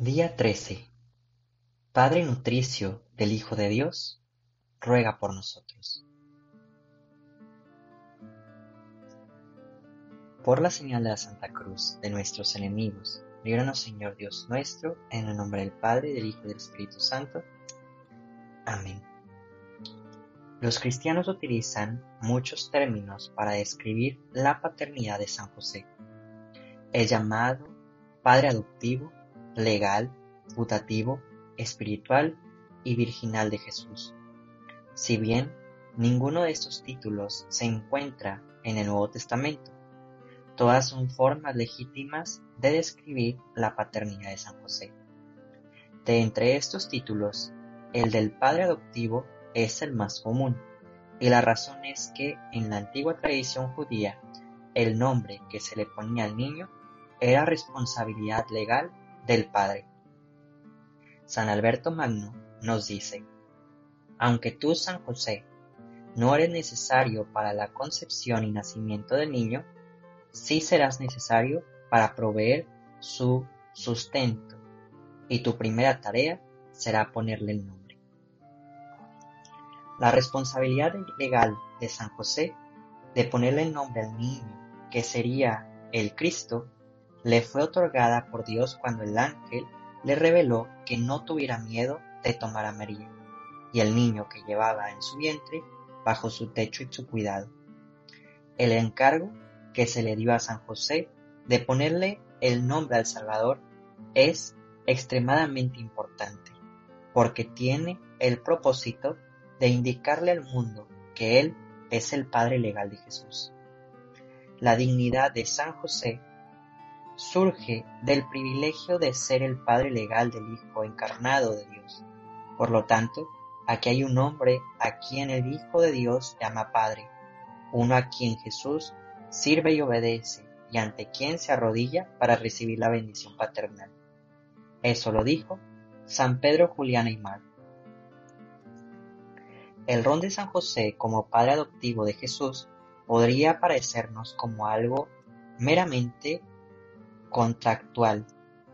Día 13. Padre nutricio del Hijo de Dios, ruega por nosotros. Por la señal de la Santa Cruz de nuestros enemigos, líbranos Señor Dios nuestro, en el nombre del Padre, del Hijo y del Espíritu Santo. Amén. Los cristianos utilizan muchos términos para describir la paternidad de San José. Es llamado Padre adoptivo, legal, putativo, espiritual y virginal de Jesús. Si bien ninguno de estos títulos se encuentra en el Nuevo Testamento, todas son formas legítimas de describir la paternidad de San José. De entre estos títulos, el del padre adoptivo es el más común, y la razón es que en la antigua tradición judía, el nombre que se le ponía al niño era responsabilidad legal del Padre. San Alberto Magno nos dice, aunque tú, San José, no eres necesario para la concepción y nacimiento del niño, sí serás necesario para proveer su sustento, y tu primera tarea será ponerle el nombre. La responsabilidad legal de San José de ponerle el nombre al niño, que sería el Cristo, le fue otorgada por Dios cuando el ángel le reveló que no tuviera miedo de tomar a María y el niño que llevaba en su vientre bajo su techo y su cuidado. El encargo que se le dio a San José de ponerle el nombre al Salvador es extremadamente importante, porque tiene el propósito de indicarle al mundo que Él es el Padre legal de Jesús. La dignidad de San José surge del privilegio de ser el padre legal del Hijo encarnado de Dios. Por lo tanto, aquí hay un hombre a quien el Hijo de Dios llama Padre, uno a quien Jesús sirve y obedece y ante quien se arrodilla para recibir la bendición paternal. Eso lo dijo San Pedro Julián Aymar. El rol de San José como padre adoptivo de Jesús podría parecernos como algo meramente contractual,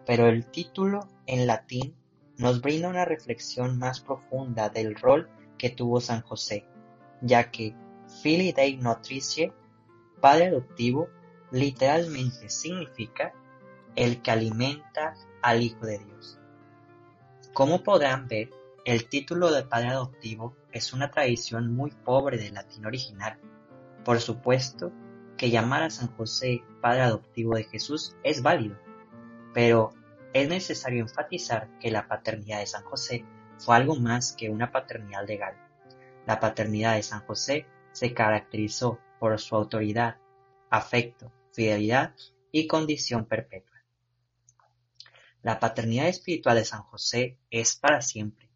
pero el título en latín nos brinda una reflexión más profunda del rol que tuvo San José, ya que Fili Dei Notricie, padre adoptivo, literalmente significa el que alimenta al Hijo de Dios. Como podrán ver, el título de padre adoptivo es una tradición muy pobre del latín original. Por supuesto, que llamar a San José Padre adoptivo de Jesús es válido, pero es necesario enfatizar que la paternidad de San José fue algo más que una paternidad legal. La paternidad de San José se caracterizó por su autoridad, afecto, fidelidad y condición perpetua. La paternidad espiritual de San José es para siempre.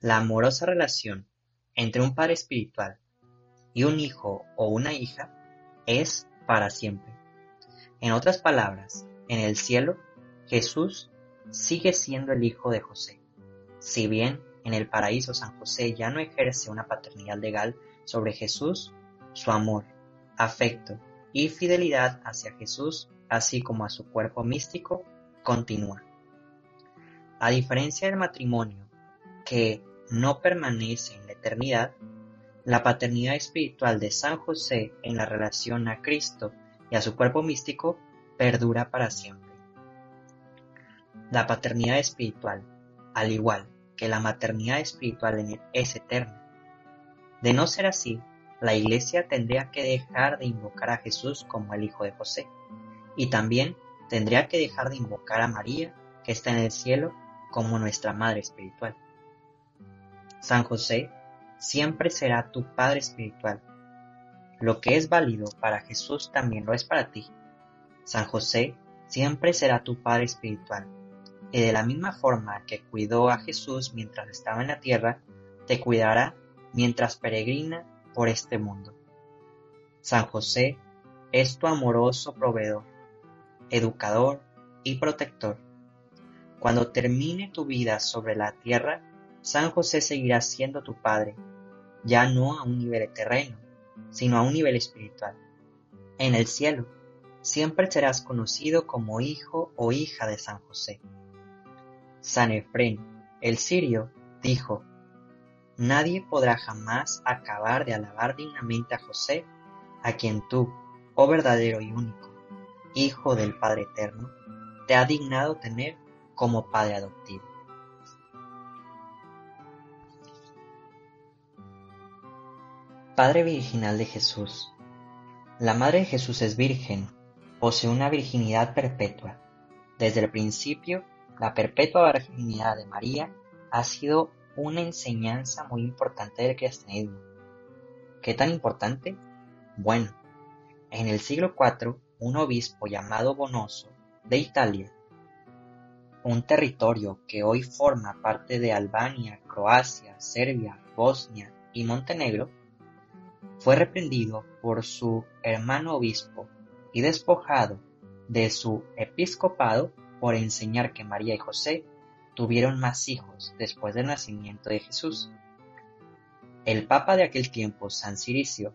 La amorosa relación entre un padre espiritual y un hijo o una hija es para siempre. En otras palabras, en el cielo, Jesús sigue siendo el hijo de José. Si bien en el paraíso San José ya no ejerce una paternidad legal sobre Jesús, su amor, afecto y fidelidad hacia Jesús, así como a su cuerpo místico, continúa. A diferencia del matrimonio, que no permanece en la eternidad, la paternidad espiritual de San José en la relación a Cristo y a su cuerpo místico perdura para siempre. La paternidad espiritual, al igual que la maternidad espiritual es eterna. De no ser así, la Iglesia tendría que dejar de invocar a Jesús como el Hijo de José, y también tendría que dejar de invocar a María, que está en el cielo, como nuestra Madre espiritual. San José siempre será tu Padre espiritual. Lo que es válido para Jesús también lo es para ti. San José siempre será tu Padre espiritual. Y de la misma forma que cuidó a Jesús mientras estaba en la tierra, te cuidará mientras peregrina por este mundo. San José es tu amoroso proveedor, educador y protector. Cuando termine tu vida sobre la tierra, San José seguirá siendo tu Padre, ya no a un nivel terreno, sino a un nivel espiritual. En el cielo, siempre serás conocido como hijo o hija de San José. San Efrén, el sirio, dijo, Nadie podrá jamás acabar de alabar dignamente a José, a quien tú, oh verdadero y único, Hijo del Padre Eterno, te ha dignado tener como Padre adoptivo. Padre Virginal de Jesús. La Madre de Jesús es virgen, posee una virginidad perpetua. Desde el principio, la perpetua virginidad de María ha sido una enseñanza muy importante del cristianismo. ¿Qué tan importante? Bueno, en el siglo IV, un obispo llamado Bonoso, de Italia, un territorio que hoy forma parte de Albania, Croacia, Serbia, Bosnia y Montenegro, fue reprendido por su hermano obispo y despojado de su episcopado por enseñar que María y José tuvieron más hijos después del nacimiento de Jesús. El papa de aquel tiempo, San Ciricio,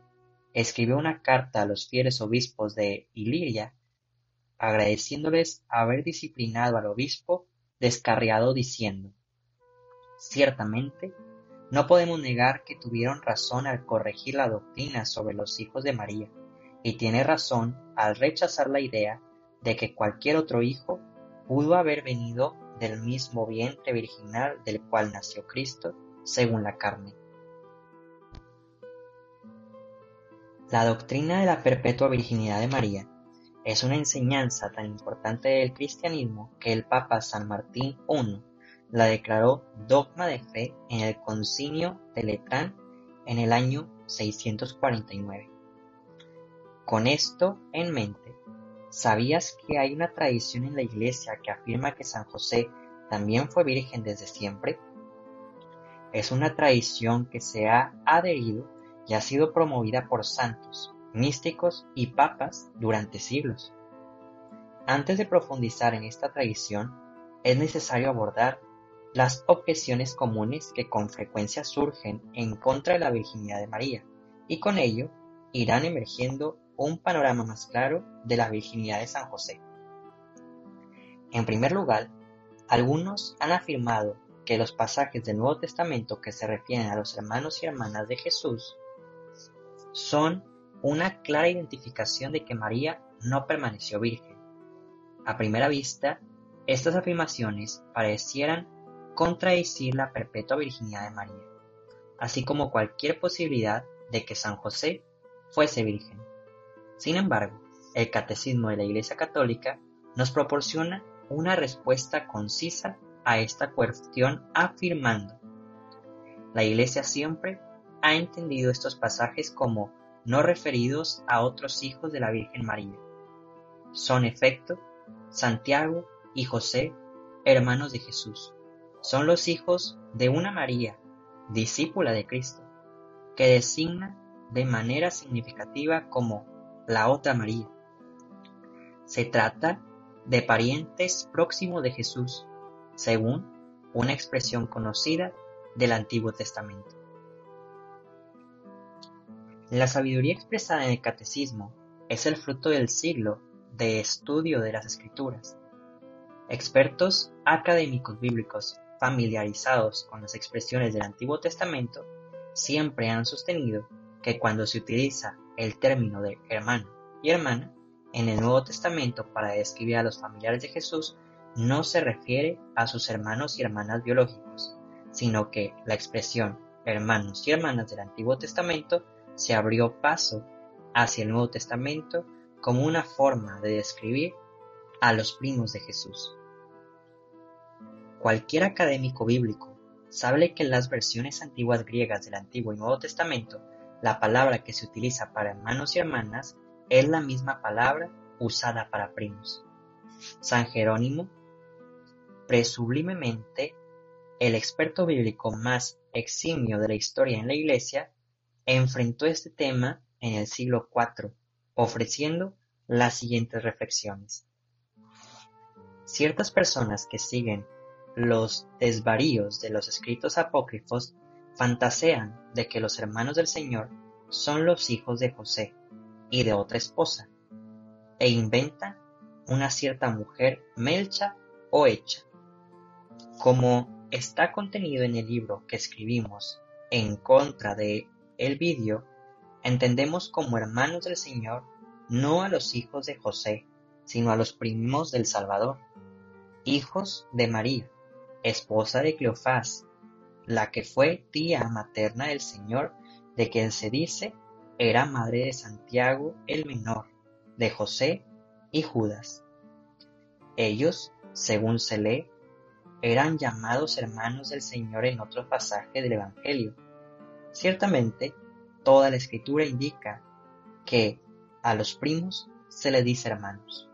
escribió una carta a los fieles obispos de Iliria agradeciéndoles haber disciplinado al obispo descarriado diciendo, Ciertamente, no podemos negar que tuvieron razón al corregir la doctrina sobre los hijos de María, y tiene razón al rechazar la idea de que cualquier otro hijo pudo haber venido del mismo vientre virginal del cual nació Cristo, según la carne. La doctrina de la perpetua virginidad de María es una enseñanza tan importante del cristianismo que el Papa San Martín I la declaró dogma de fe en el Concilio de Letrán en el año 649. Con esto en mente, ¿sabías que hay una tradición en la Iglesia que afirma que San José también fue virgen desde siempre? Es una tradición que se ha adherido y ha sido promovida por santos, místicos y papas durante siglos. Antes de profundizar en esta tradición, es necesario abordar las objeciones comunes que con frecuencia surgen en contra de la virginidad de María, y con ello irán emergiendo un panorama más claro de la virginidad de San José. En primer lugar, algunos han afirmado que los pasajes del Nuevo Testamento que se refieren a los hermanos y hermanas de Jesús son una clara identificación de que María no permaneció virgen. A primera vista, estas afirmaciones parecieran contradecir la perpetua virginidad de María, así como cualquier posibilidad de que San José fuese virgen. Sin embargo, el Catecismo de la Iglesia Católica nos proporciona una respuesta concisa a esta cuestión afirmando, la Iglesia siempre ha entendido estos pasajes como no referidos a otros hijos de la Virgen María. Son efecto Santiago y José, hermanos de Jesús, son los hijos de una María, discípula de Cristo, que designa de manera significativa como la otra María. Se trata de parientes próximos de Jesús, según una expresión conocida del Antiguo Testamento. La sabiduría expresada en el catecismo es el fruto del siglo de estudio de las escrituras. Expertos académicos bíblicos familiarizados con las expresiones del Antiguo Testamento siempre han sostenido que cuando se utiliza el término de hermano y hermana en el Nuevo Testamento para describir a los familiares de Jesús, no se refiere a sus hermanos y hermanas biológicos, sino que la expresión hermanos y hermanas del Antiguo Testamento se abrió paso hacia el Nuevo Testamento como una forma de describir a los primos de Jesús. Cualquier académico bíblico sabe que en las versiones antiguas griegas del Antiguo y Nuevo Testamento, la palabra que se utiliza para hermanos y hermanas es la misma palabra usada para primos. San Jerónimo, presublimemente el experto bíblico más eximio de la historia en la Iglesia, enfrentó este tema en el siglo IV, ofreciendo las siguientes reflexiones. Ciertas personas que siguen los desvaríos de los escritos apócrifos fantasean de que los hermanos del Señor son los hijos de José y de otra esposa, e inventan una cierta mujer melcha o hecha. Como está contenido en el libro que escribimos en contra de el vídeo, entendemos como hermanos del Señor no a los hijos de José, sino a los primos del Salvador, hijos de María, esposa de Cleofás, la que fue tía materna del Señor, de quien se dice era madre de Santiago el menor, de José y Judas. Ellos, según se lee, eran llamados hermanos del Señor en otro pasaje del Evangelio. Ciertamente, toda la escritura indica que a los primos se les dice hermanos.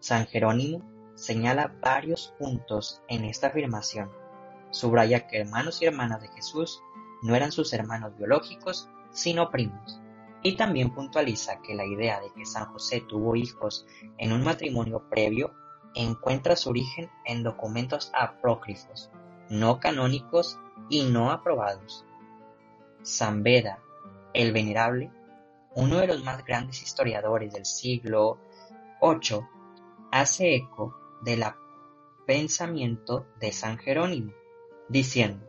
San Jerónimo señala varios puntos en esta afirmación. Subraya que hermanos y hermanas de Jesús no eran sus hermanos biológicos, sino primos. Y también puntualiza que la idea de que San José tuvo hijos en un matrimonio previo encuentra su origen en documentos apócrifos, no canónicos y no aprobados. San Beda, el Venerable, uno de los más grandes historiadores del siglo VIII, hace eco del pensamiento de San Jerónimo, diciendo,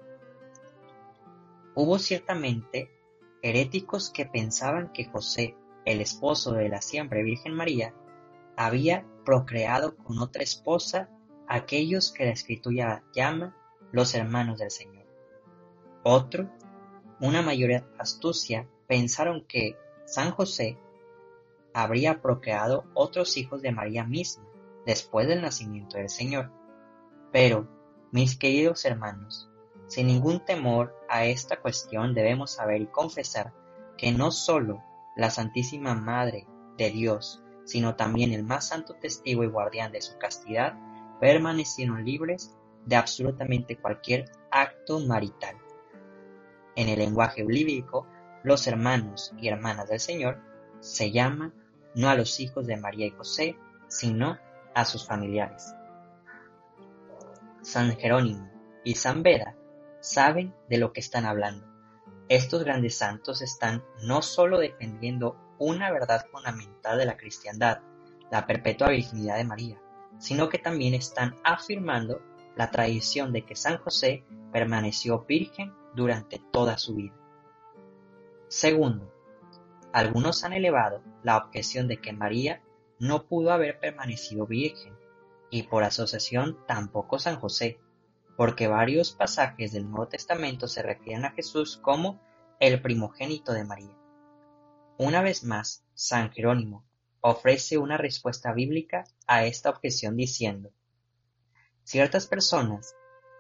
Hubo ciertamente heréticos que pensaban que José, el esposo de la siempre Virgen María, había procreado con otra esposa aquellos que la escritura llama los hermanos del Señor. Otro, una mayor astucia, pensaron que San José habría procreado otros hijos de María misma después del nacimiento del Señor. Pero, mis queridos hermanos, sin ningún temor a esta cuestión debemos saber y confesar que no sólo la Santísima Madre de Dios, sino también el más santo testigo y guardián de su castidad, permanecieron libres de absolutamente cualquier acto marital. En el lenguaje bíblico, los hermanos y hermanas del Señor se llaman no a los hijos de María y José, sino a sus familiares. San Jerónimo y San Beda saben de lo que están hablando. Estos grandes santos están no solo defendiendo una verdad fundamental de la cristiandad, la perpetua virginidad de María, sino que también están afirmando la tradición de que San José permaneció virgen durante toda su vida. Segundo, algunos han elevado la objeción de que María no pudo haber permanecido virgen, y por asociación tampoco San José, porque varios pasajes del Nuevo Testamento se refieren a Jesús como el primogénito de María. Una vez más, San Jerónimo ofrece una respuesta bíblica a esta objeción diciendo, ciertas personas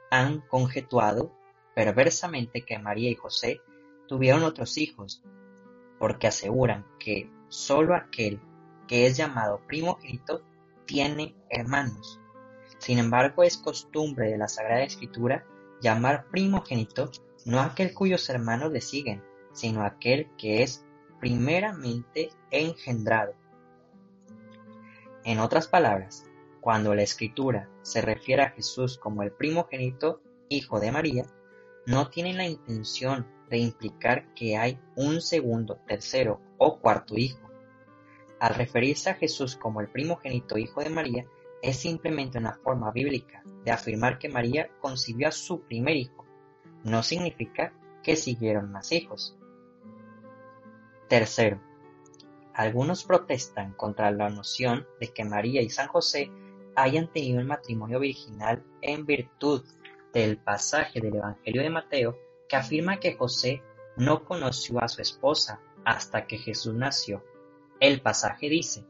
han conjetuado perversamente que María y José tuvieron otros hijos, porque aseguran que sólo aquel que es llamado primogénito tiene hermanos sin embargo, es costumbre de la Sagrada Escritura llamar primogénito no aquel cuyos hermanos le siguen, sino aquel que es primeramente engendrado. En otras palabras, cuando la Escritura se refiere a Jesús como el primogénito, hijo de María, no tiene la intención de implicar que hay un segundo, tercero o cuarto hijo. Al referirse a Jesús como el primogénito hijo de María, es simplemente una forma bíblica de afirmar que María concibió a su primer hijo. No significa que siguieron más hijos. Tercero, algunos protestan contra la noción de que María y San José hayan tenido un matrimonio virginal en virtud del pasaje del Evangelio de Mateo que afirma que José no conoció a su esposa hasta que Jesús nació. El pasaje dice,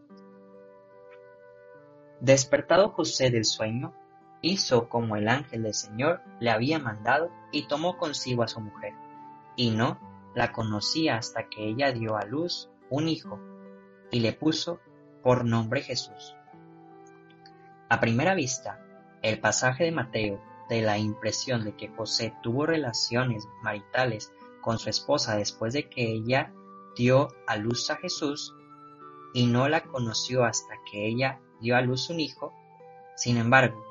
Despertado José del sueño, hizo como el ángel del Señor le había mandado y tomó consigo a su mujer, y no la conocía hasta que ella dio a luz un hijo, y le puso por nombre Jesús. A primera vista, el pasaje de Mateo de la impresión de que José tuvo relaciones maritales con su esposa después de que ella dio a luz a Jesús y no la conoció hasta que ella dio a luz un hijo, sin embargo,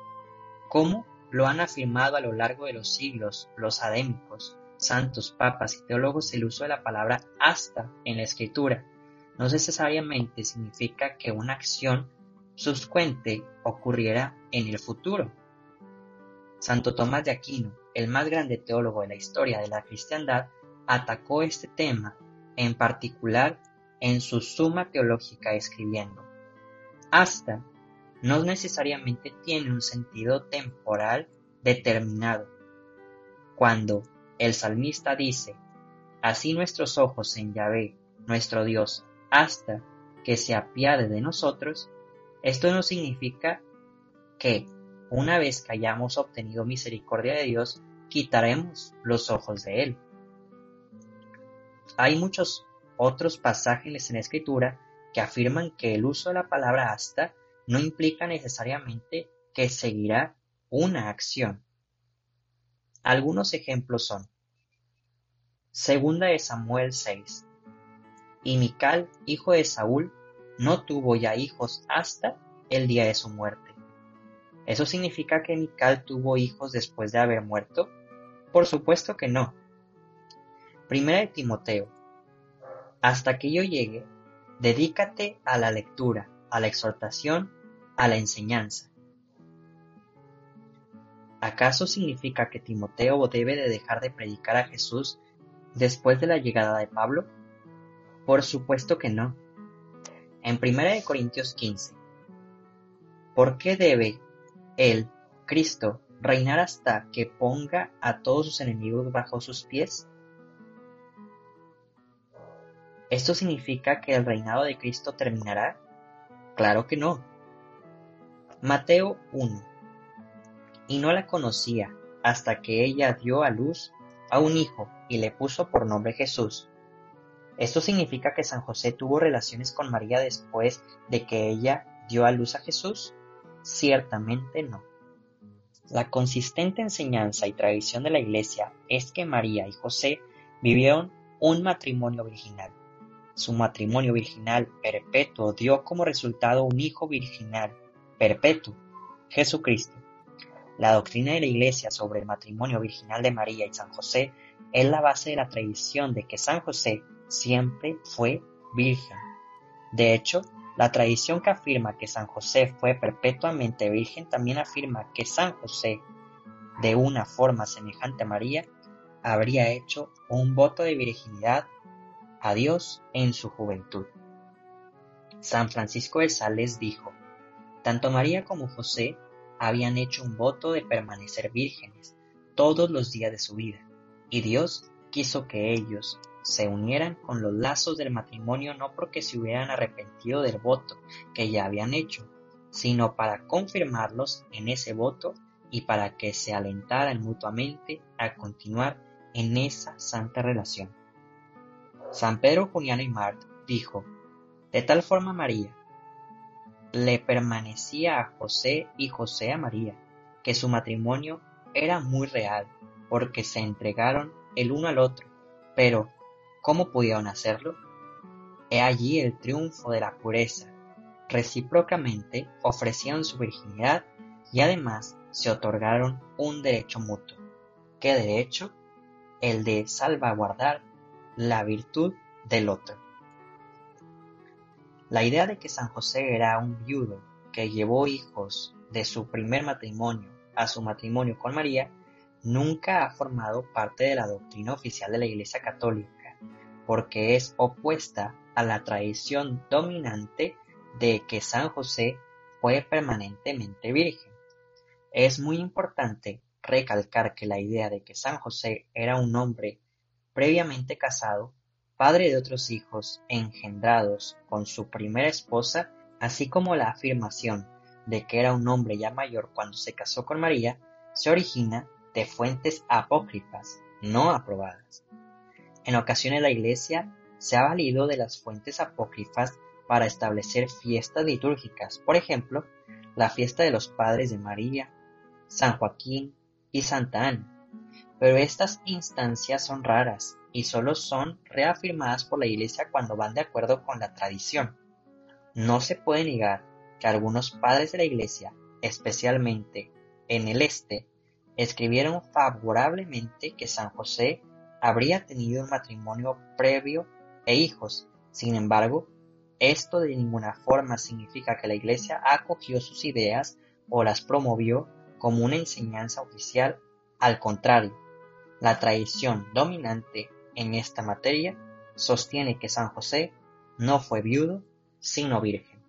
¿cómo lo han afirmado a lo largo de los siglos los adémicos, santos, papas y teólogos el uso de la palabra hasta en la escritura? No necesariamente significa que una acción subsecuente ocurriera en el futuro. Santo Tomás de Aquino, el más grande teólogo de la historia de la cristiandad, atacó este tema, en particular en su Suma Teológica escribiendo, hasta no necesariamente tiene un sentido temporal determinado. Cuando el salmista dice, así nuestros ojos en Yahvé, nuestro Dios, hasta que se apiade de nosotros, esto no significa que, una vez que hayamos obtenido misericordia de Dios, quitaremos los ojos de Él. Hay muchos otros pasajes en Escritura que afirman que el uso de la palabra hasta no implica necesariamente que seguirá una acción. Algunos ejemplos son Segunda de Samuel 6. Y Mical, hijo de Saúl, no tuvo ya hijos hasta el día de su muerte. ¿Eso significa que Mical tuvo hijos después de haber muerto? Por supuesto que no. Primera de Timoteo. Hasta que yo llegue, dedícate a la lectura, a la exhortación, a la enseñanza. ¿Acaso significa que Timoteo debe de dejar de predicar a Jesús después de la llegada de Pablo? Por supuesto que no. En 1 Corintios 15, ¿por qué debe él, Cristo, reinar hasta que ponga a todos sus enemigos bajo sus pies? ¿Esto significa que el reinado de Cristo terminará? Claro que no. Mateo 1. Y no la conocía hasta que ella dio a luz a un hijo y le puso por nombre Jesús. ¿Esto significa que San José tuvo relaciones con María después de que ella dio a luz a Jesús? Ciertamente no. La consistente enseñanza y tradición de la Iglesia es que María y José vivieron un matrimonio virginal. Su matrimonio virginal perpetuo dio como resultado un hijo virginal perpetuo, Jesucristo. La doctrina de la Iglesia sobre el matrimonio virginal de María y San José es la base de la tradición de que San José siempre fue virgen. De hecho, la tradición que afirma que San José fue perpetuamente virgen también afirma que San José, de una forma semejante a María, habría hecho un voto de virginidad a Dios en su juventud. San Francisco de Sales dijo, tanto María como José habían hecho un voto de permanecer vírgenes todos los días de su vida, y Dios quiso que ellos se unieran con los lazos del matrimonio no porque se hubieran arrepentido del voto que ya habían hecho, sino para confirmarlos en ese voto y para que se alentaran mutuamente a continuar en esa santa relación. San Pedro Juliano y Mart dijo, de tal forma María, le permanecía a José y José a María, que su matrimonio era muy real, porque se entregaron el uno al otro. Pero, ¿cómo pudieron hacerlo? He allí el triunfo de la pureza. Recíprocamente ofrecieron su virginidad y además se otorgaron un derecho mutuo. ¿Qué derecho? El de salvaguardar la virtud del otro. La idea de que San José era un viudo que llevó hijos de su primer matrimonio a su matrimonio con María nunca ha formado parte de la doctrina oficial de la Iglesia Católica, porque es opuesta a la tradición dominante de que San José fue permanentemente virgen. Es muy importante recalcar que la idea de que San José era un hombre previamente casado padre de otros hijos engendrados con su primera esposa, así como la afirmación de que era un hombre ya mayor cuando se casó con María, se origina de fuentes apócrifas, no aprobadas. En ocasiones la Iglesia se ha valido de las fuentes apócrifas para establecer fiestas litúrgicas, por ejemplo, la fiesta de los padres de María, San Joaquín y Santa Ana. Pero estas instancias son raras y solo son reafirmadas por la Iglesia cuando van de acuerdo con la tradición. No se puede negar que algunos padres de la Iglesia, especialmente en el este, escribieron favorablemente que San José habría tenido un matrimonio previo e hijos. Sin embargo, esto de ninguna forma significa que la Iglesia acogió sus ideas o las promovió como una enseñanza oficial, al contrario, la tradición dominante en esta materia sostiene que San José no fue viudo, sino virgen.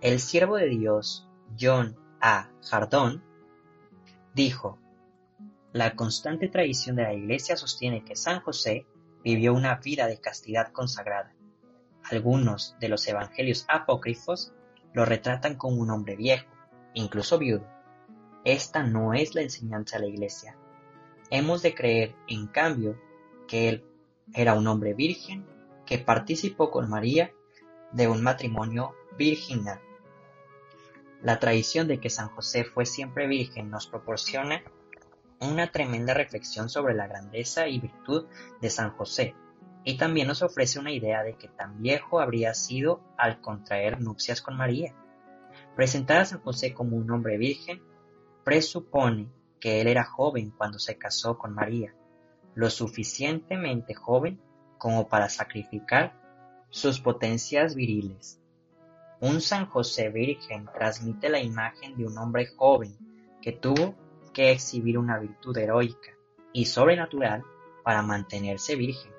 El siervo de Dios, John A. Jardón, dijo, la constante tradición de la Iglesia sostiene que San José vivió una vida de castidad consagrada. Algunos de los evangelios apócrifos lo retratan como un hombre viejo, incluso viudo. Esta no es la enseñanza de la Iglesia. Hemos de creer, en cambio, que él era un hombre virgen que participó con María de un matrimonio virginal. La tradición de que San José fue siempre virgen nos proporciona una tremenda reflexión sobre la grandeza y virtud de San José, y también nos ofrece una idea de que tan viejo habría sido al contraer nupcias con María. Presentar a San José como un hombre virgen presupone que él era joven cuando se casó con María, lo suficientemente joven como para sacrificar sus potencias viriles. Un San José Virgen transmite la imagen de un hombre joven que tuvo que exhibir una virtud heroica y sobrenatural para mantenerse virgen.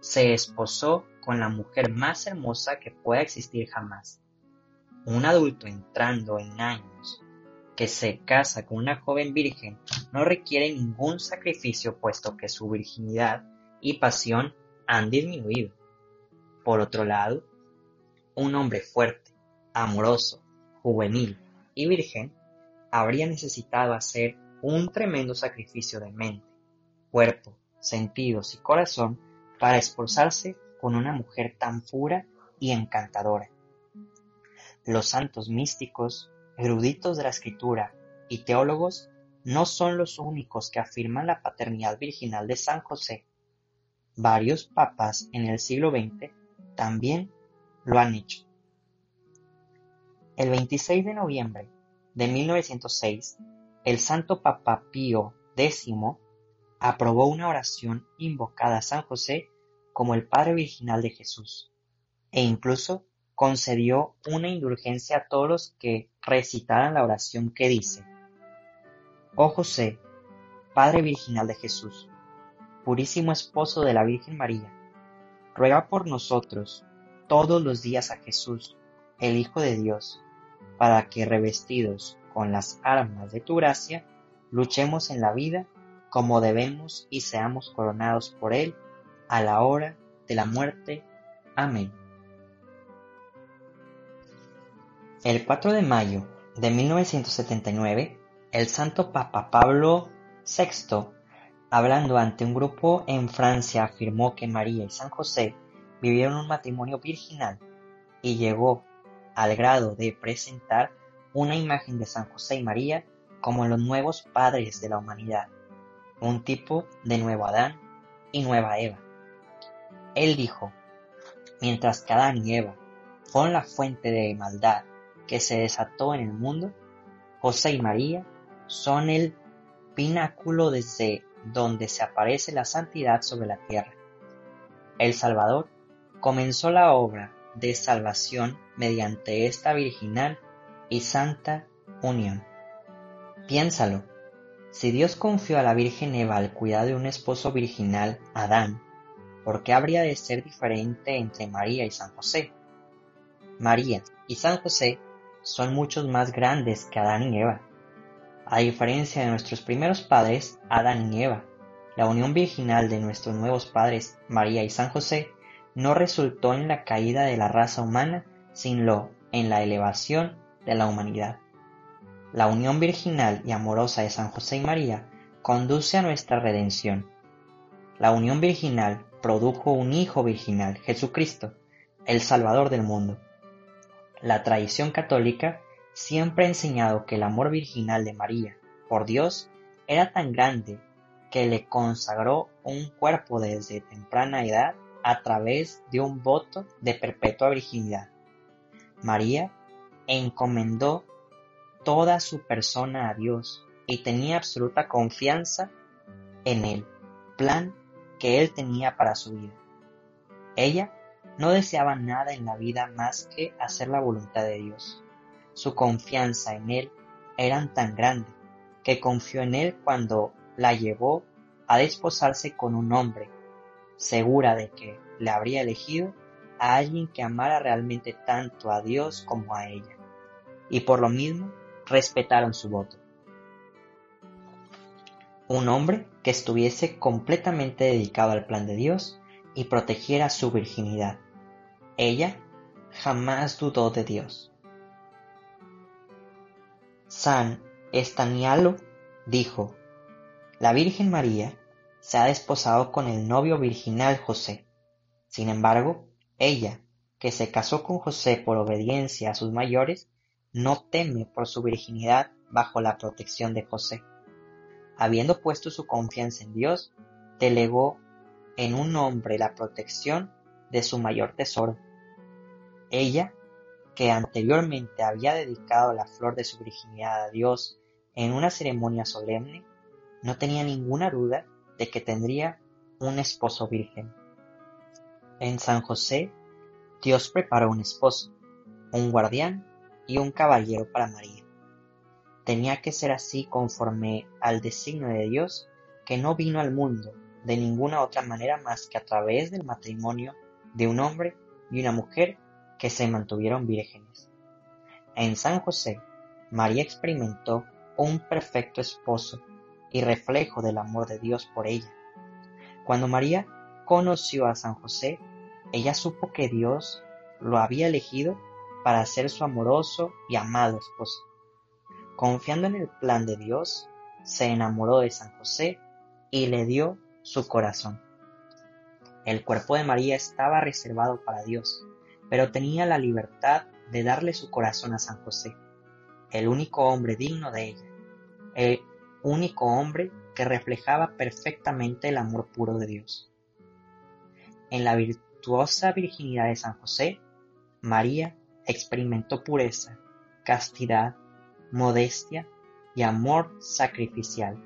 Se esposó con la mujer más hermosa que pueda existir jamás. Un adulto entrando en años que se casa con una joven virgen no requiere ningún sacrificio puesto que su virginidad y pasión han disminuido. Por otro lado, un hombre fuerte, amoroso, juvenil y virgen habría necesitado hacer un tremendo sacrificio de mente, cuerpo, sentidos y corazón para esforzarse con una mujer tan pura y encantadora. Los santos místicos, eruditos de la escritura y teólogos no son los únicos que afirman la paternidad virginal de San José. Varios papas en el siglo XX también lo han hecho. El 26 de noviembre de 1906, el Santo Papa Pío X aprobó una oración invocada a San José como el Padre Virginal de Jesús, e incluso concedió una indulgencia a todos los que recitaran la oración que dice, Oh José, Padre Virginal de Jesús, purísimo esposo de la Virgen María, ruega por nosotros todos los días a Jesús, el Hijo de Dios, para que revestidos con las armas de tu gracia, luchemos en la vida como debemos y seamos coronados por Él a la hora de la muerte. Amén. El 4 de mayo de 1979, el Santo Papa Pablo VI, hablando ante un grupo en Francia, afirmó que María y San José vivieron un matrimonio virginal y llegó al grado de presentar una imagen de San José y María como los nuevos padres de la humanidad, un tipo de nuevo Adán y nueva Eva. Él dijo, mientras que Adán y Eva fueron la fuente de maldad que se desató en el mundo, José y María son el pináculo desde donde se aparece la santidad sobre la tierra. El Salvador comenzó la obra de salvación mediante esta virginal y santa unión. Piénsalo, si Dios confió a la Virgen Eva el cuidado de un esposo virginal, Adán, ¿por qué habría de ser diferente entre María y San José? María y San José son muchos más grandes que Adán y Eva. A diferencia de nuestros primeros padres, Adán y Eva, la unión virginal de nuestros nuevos padres, María y San José, no resultó en la caída de la raza humana, sino en la elevación de la humanidad. La unión virginal y amorosa de San José y María conduce a nuestra redención. La unión virginal produjo un Hijo virginal, Jesucristo, el Salvador del mundo. La tradición católica siempre ha enseñado que el amor virginal de María por Dios era tan grande que le consagró un cuerpo desde temprana edad a través de un voto de perpetua virginidad. María encomendó toda su persona a Dios y tenía absoluta confianza en el plan que Él tenía para su vida. Ella no deseaba nada en la vida más que hacer la voluntad de Dios. su confianza en él eran tan grande que confió en él cuando la llevó a desposarse con un hombre, segura de que le habría elegido a alguien que amara realmente tanto a Dios como a ella, y por lo mismo respetaron su voto. Un hombre que estuviese completamente dedicado al plan de Dios y protegiera su virginidad. Ella jamás dudó de Dios. San Estanialo dijo, la Virgen María se ha desposado con el novio virginal José. Sin embargo, ella, que se casó con José por obediencia a sus mayores, no teme por su virginidad bajo la protección de José. Habiendo puesto su confianza en Dios, delegó en un hombre la protección de su mayor tesoro. Ella, que anteriormente había dedicado la flor de su virginidad a Dios en una ceremonia solemne, no tenía ninguna duda de que tendría un esposo virgen. En San José, Dios preparó un esposo, un guardián y un caballero para María. Tenía que ser así conforme al designio de Dios, que no vino al mundo de ninguna otra manera más que a través del matrimonio de un hombre y una mujer que se mantuvieron vírgenes. En San José, María experimentó un perfecto esposo y reflejo del amor de Dios por ella. Cuando María conoció a San José, ella supo que Dios lo había elegido para ser su amoroso y amado esposo. Confiando en el plan de Dios, se enamoró de San José y le dio su corazón. El cuerpo de María estaba reservado para Dios, pero tenía la libertad de darle su corazón a San José, el único hombre digno de ella, el único hombre que reflejaba perfectamente el amor puro de Dios. En la virtuosa virginidad de San José, María experimentó pureza, castidad, modestia y amor sacrificial.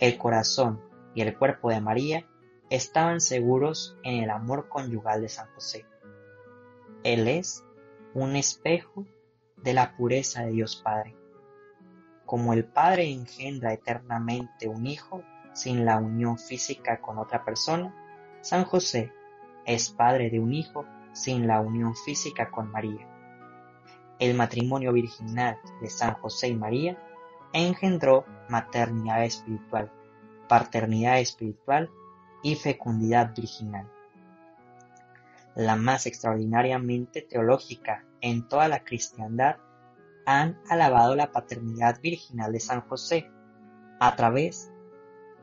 El corazón y el cuerpo de María estaban seguros en el amor conyugal de San José. Él es un espejo de la pureza de Dios Padre. Como el Padre engendra eternamente un hijo sin la unión física con otra persona, San José es padre de un hijo sin la unión física con María. El matrimonio virginal de San José y María engendró maternidad espiritual, paternidad espiritual y fecundidad virginal. La más extraordinariamente teológica en toda la cristiandad han alabado la paternidad virginal de San José a través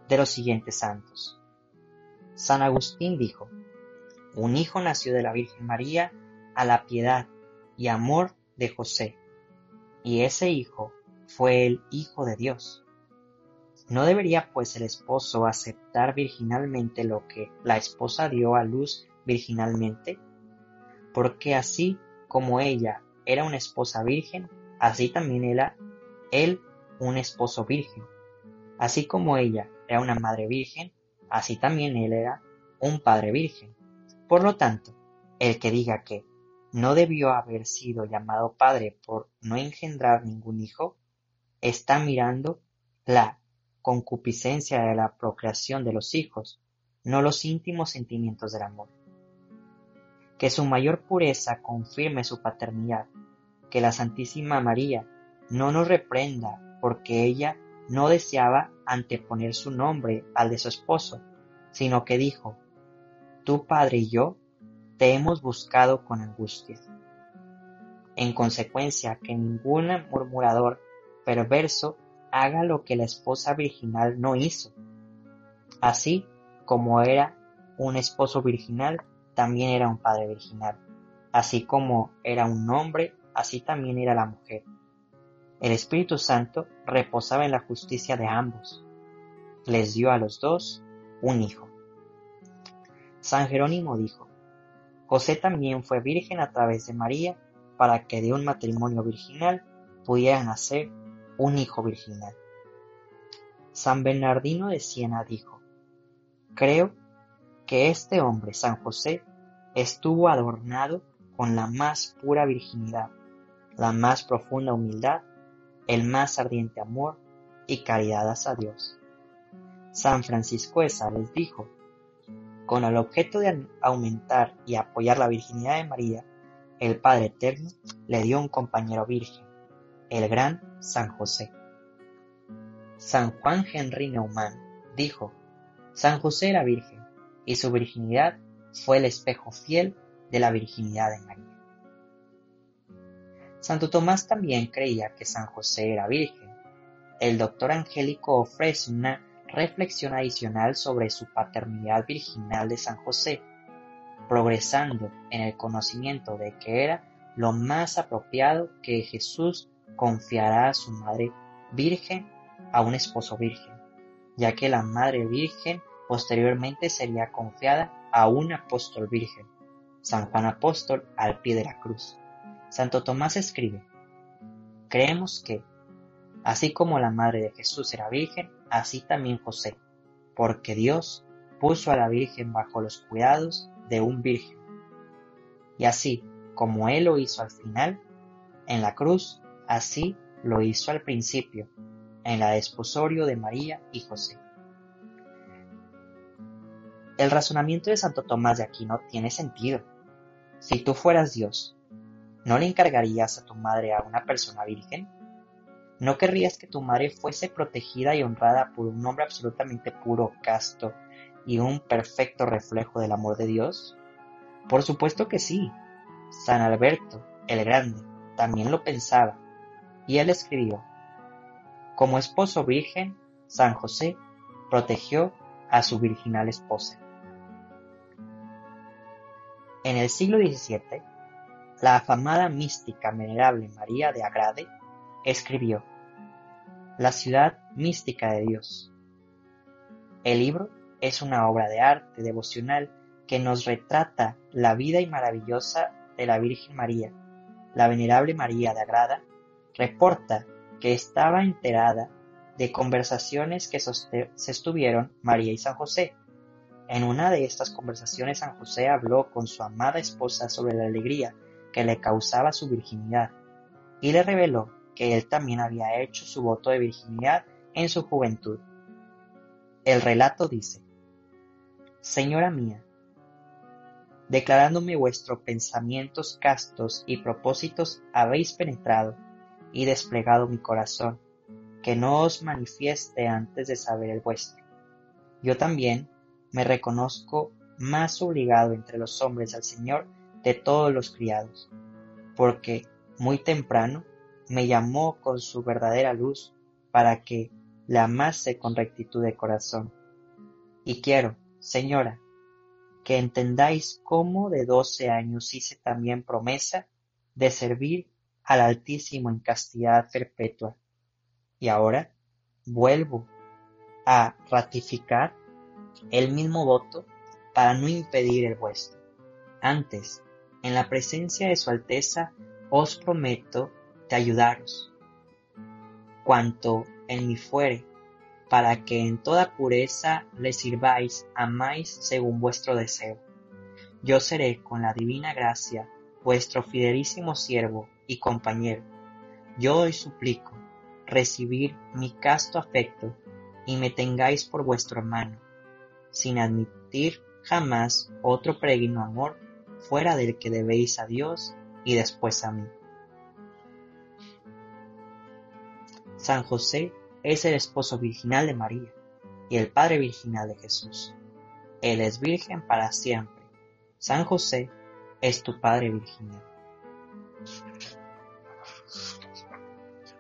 de los siguientes santos. San Agustín dijo, un hijo nació de la Virgen María a la piedad y amor de José, y ese hijo fue el Hijo de Dios. ¿No debería pues el esposo aceptar virginalmente lo que la esposa dio a luz virginalmente? Porque así como ella era una esposa virgen, así también era él un esposo virgen. Así como ella era una madre virgen, así también él era un padre virgen. Por lo tanto, el que diga que no debió haber sido llamado padre por no engendrar ningún hijo, está mirando la concupiscencia de la procreación de los hijos, no los íntimos sentimientos del amor. Que su mayor pureza confirme su paternidad que la Santísima María no nos reprenda porque ella no deseaba anteponer su nombre al de su esposo, sino que dijo, Tu padre y yo te hemos buscado con angustia. En consecuencia, que ningún murmurador perverso haga lo que la esposa virginal no hizo. Así como era un esposo virginal, también era un padre virginal. Así como era un hombre, así también era la mujer. El Espíritu Santo reposaba en la justicia de ambos. Les dio a los dos un hijo. San Jerónimo dijo, José también fue virgen a través de María para que de un matrimonio virginal pudiera nacer un hijo virginal. San Bernardino de Siena dijo, Creo que este hombre, San José, estuvo adornado con la más pura virginidad la más profunda humildad, el más ardiente amor y caridad hacia Dios. San Francisco de Sales dijo, con el objeto de aumentar y apoyar la virginidad de María, el Padre Eterno le dio un compañero virgen, el gran San José. San Juan Henry Neumann dijo, San José era virgen y su virginidad fue el espejo fiel de la virginidad de María. Santo Tomás también creía que San José era virgen. El doctor Angélico ofrece una reflexión adicional sobre su paternidad virginal de San José, progresando en el conocimiento de que era lo más apropiado que Jesús confiará a su madre virgen a un esposo virgen, ya que la madre virgen posteriormente sería confiada a un apóstol virgen, San Juan Apóstol al pie de la cruz. Santo Tomás escribe, creemos que, así como la madre de Jesús era virgen, así también José, porque Dios puso a la Virgen bajo los cuidados de un virgen. Y así como Él lo hizo al final, en la cruz, así lo hizo al principio, en la desposorio de María y José. El razonamiento de Santo Tomás de Aquino tiene sentido. Si tú fueras Dios, ¿no le encargarías a tu madre a una persona virgen? ¿No querrías que tu madre fuese protegida y honrada por un hombre absolutamente puro, casto y un perfecto reflejo del amor de Dios? Por supuesto que sí. San Alberto, el Grande, también lo pensaba, y él escribió, como esposo virgen, San José protegió a su virginal esposa. En el siglo XVII, la afamada mística venerable María de Agrade escribió la ciudad mística de Dios. El libro es una obra de arte devocional que nos retrata la vida y maravillosa de la Virgen María. La venerable María de Agrada reporta que estaba enterada de conversaciones que sostuvieron María y San José. En una de estas conversaciones San José habló con su amada esposa sobre la alegría que le causaba su virginidad y le reveló que él también había hecho su voto de virginidad en su juventud. El relato dice, Señora mía, declarándome vuestros pensamientos castos y propósitos habéis penetrado y desplegado mi corazón, que no os manifieste antes de saber el vuestro. Yo también me reconozco más obligado entre los hombres al Señor de todos los criados, porque muy temprano me llamó con su verdadera luz para que la amase con rectitud de corazón. Y quiero, señora, que entendáis cómo de doce años hice también promesa de servir al Altísimo en castidad perpetua. Y ahora vuelvo a ratificar el mismo voto para no impedir el vuestro. Antes, en la presencia de Su Alteza, os prometo ayudaros, cuanto en mí fuere, para que en toda pureza le sirváis, amáis según vuestro deseo. Yo seré con la divina gracia vuestro fidelísimo siervo y compañero. Yo os suplico recibir mi casto afecto y me tengáis por vuestro hermano, sin admitir jamás otro peregrino amor fuera del que debéis a Dios y después a mí. San José es el esposo virginal de María y el padre virginal de Jesús. Él es virgen para siempre. San José es tu padre virginal.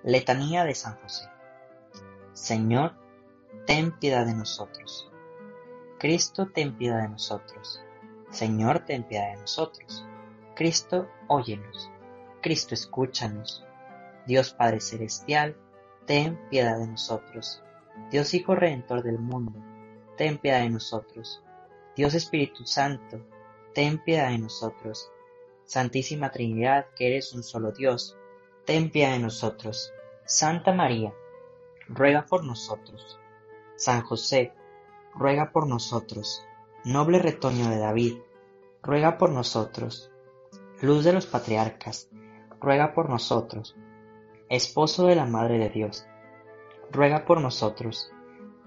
Letanía de San José. Señor, ten piedad de nosotros. Cristo, ten piedad de nosotros. Señor, ten piedad de nosotros. Cristo, óyenos. Cristo, escúchanos. Dios Padre Celestial, ten piedad de nosotros. Dios Hijo Redentor del mundo, ten piedad de nosotros. Dios Espíritu Santo, ten piedad de nosotros. Santísima Trinidad, que eres un solo Dios, ten piedad de nosotros. Santa María, ruega por nosotros. San José, ruega por nosotros. Noble retoño de David, ruega por nosotros. Luz de los patriarcas, ruega por nosotros. Esposo de la Madre de Dios, ruega por nosotros.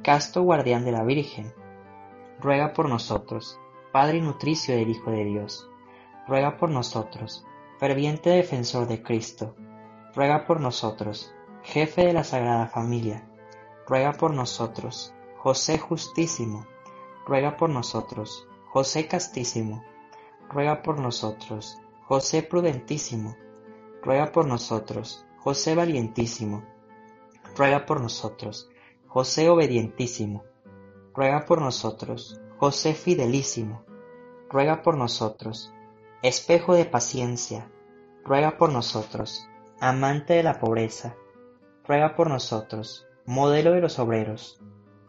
Casto guardián de la Virgen, ruega por nosotros. Padre nutricio del Hijo de Dios, ruega por nosotros. Ferviente defensor de Cristo, ruega por nosotros. Jefe de la Sagrada Familia, ruega por nosotros. José Justísimo, ruega por nosotros. José Castísimo, ruega por nosotros. José Prudentísimo, ruega por nosotros. José Valientísimo, ruega por nosotros. José Obedientísimo, ruega por nosotros. José Fidelísimo, ruega por nosotros. Espejo de paciencia, ruega por nosotros. Amante de la pobreza, ruega por nosotros. Modelo de los obreros,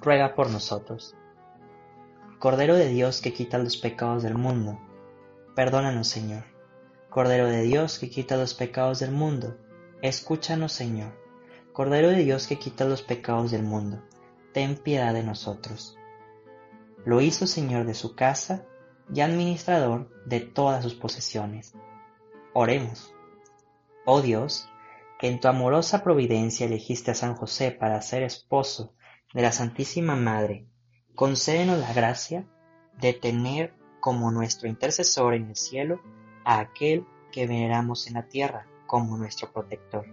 ruega por nosotros. Cordero de Dios que quita los pecados del mundo, perdónanos Señor. Cordero de Dios que quita los pecados del mundo, escúchanos Señor. Cordero de Dios que quita los pecados del mundo, ten piedad de nosotros. Lo hizo Señor de su casa y administrador de todas sus posesiones. Oremos. Oh Dios, que en tu amorosa providencia elegiste a San José para ser esposo de la Santísima Madre, concédenos la gracia de tener como nuestro intercesor en el cielo a aquel que veneramos en la tierra como nuestro protector.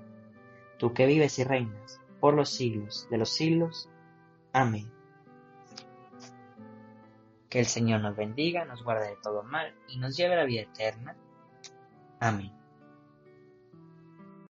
Tú que vives y reinas por los siglos de los siglos. Amén. Que el Señor nos bendiga, nos guarde de todo mal y nos lleve a la vida eterna. Amén.